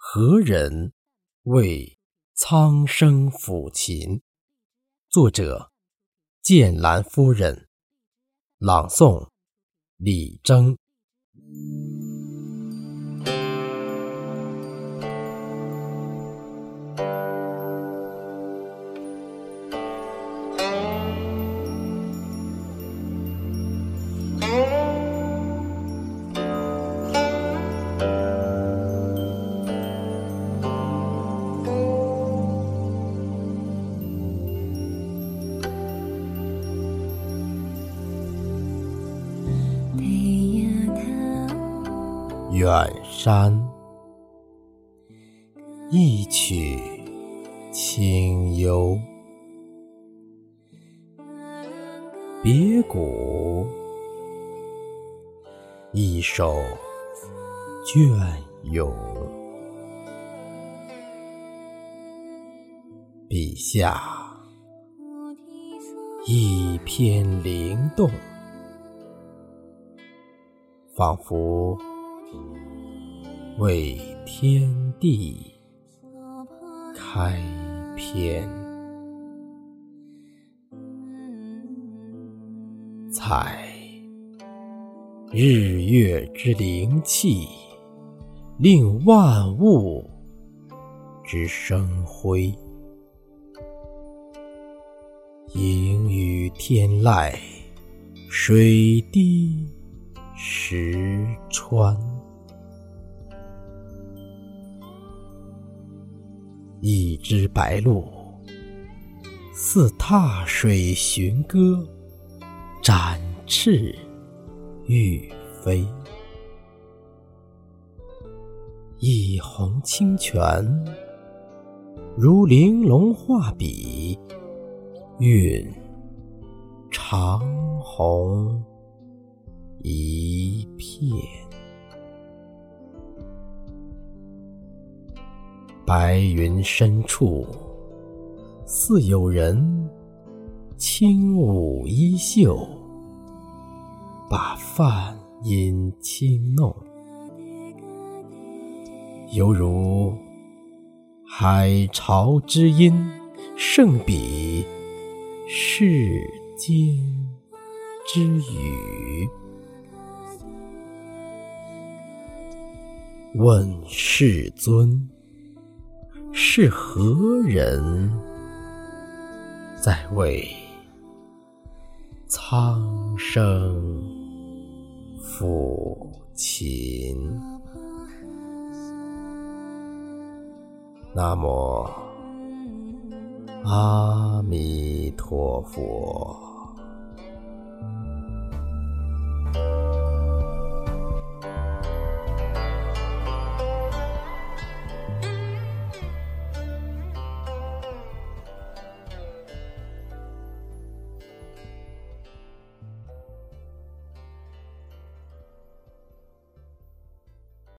何人为苍生抚琴？作者：剑兰夫人。朗诵：李征。远山一曲清幽，别谷一首隽永。笔下一片灵动，仿佛。为天地开篇，采日月之灵气，令万物之生辉。盈于天籁，水滴石穿。一只白鹭，似踏水寻歌，展翅欲飞；一泓清泉，如玲珑画笔，韵长虹一片。白云深处，似有人轻舞衣袖，把梵音轻弄，犹如海潮之音，胜比世间之语。问世尊。是何人在为苍生抚琴？南无阿弥陀佛。